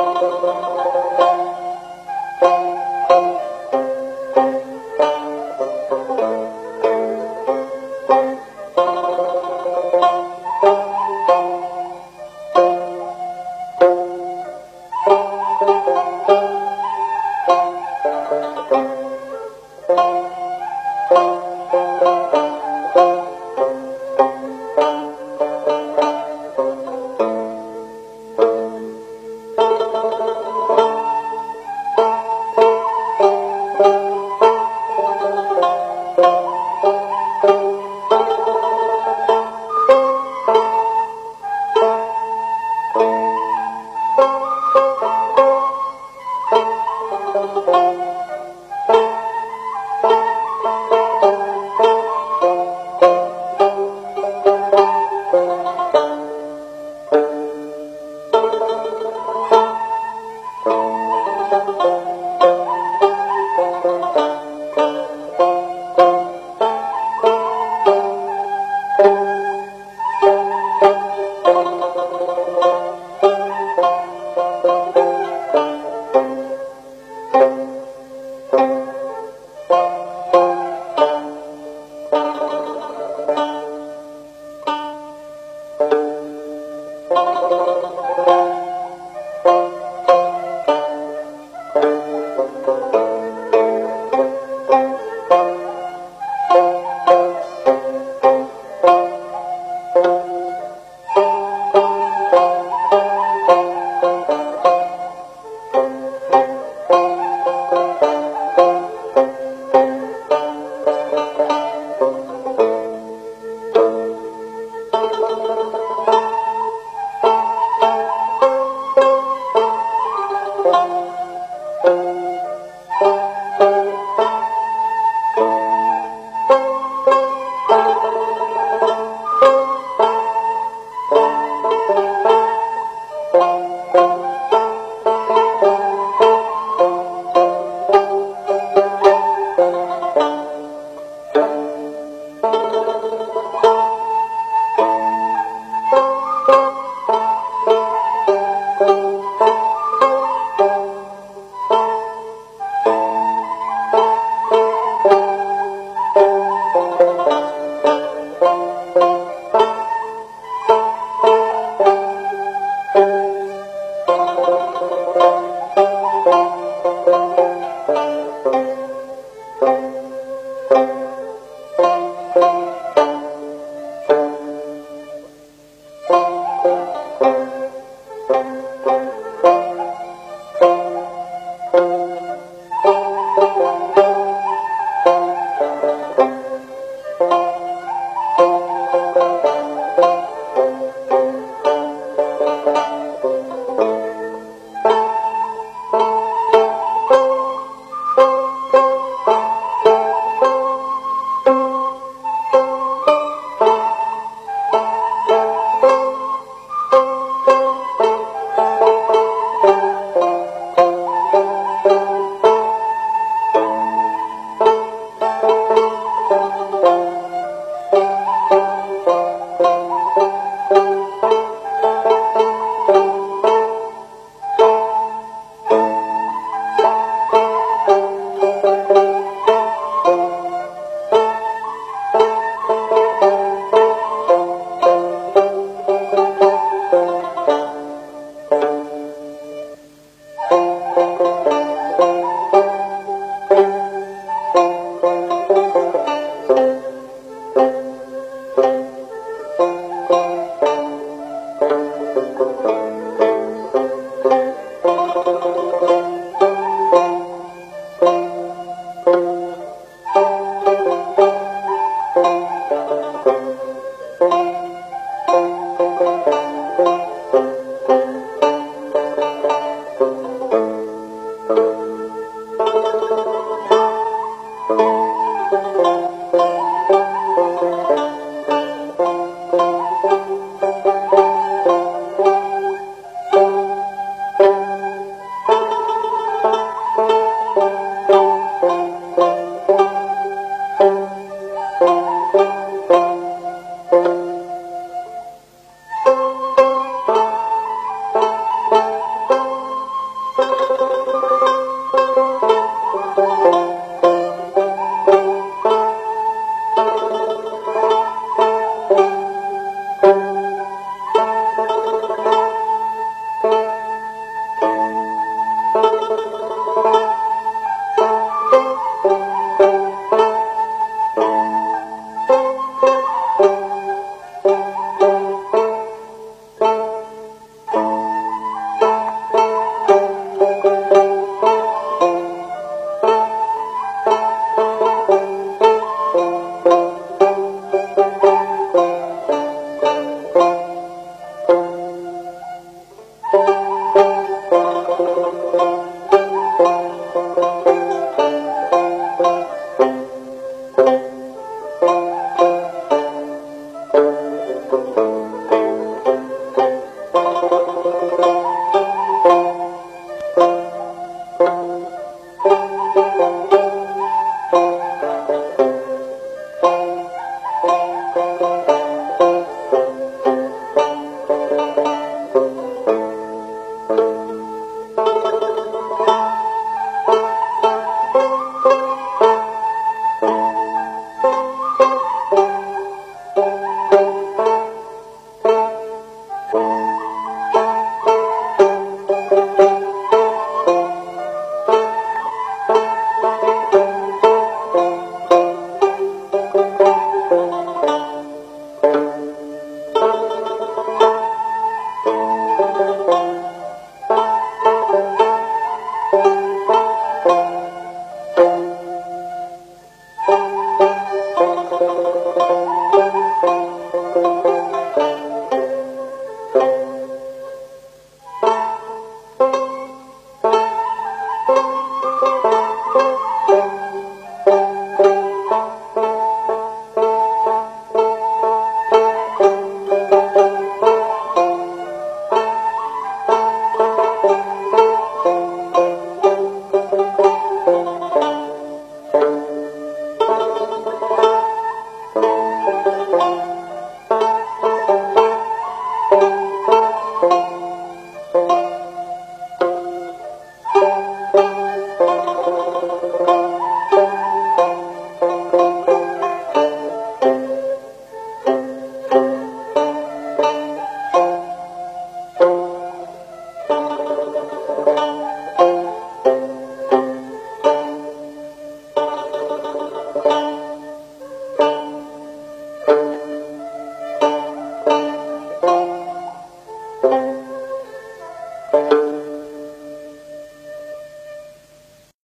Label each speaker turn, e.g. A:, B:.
A: Música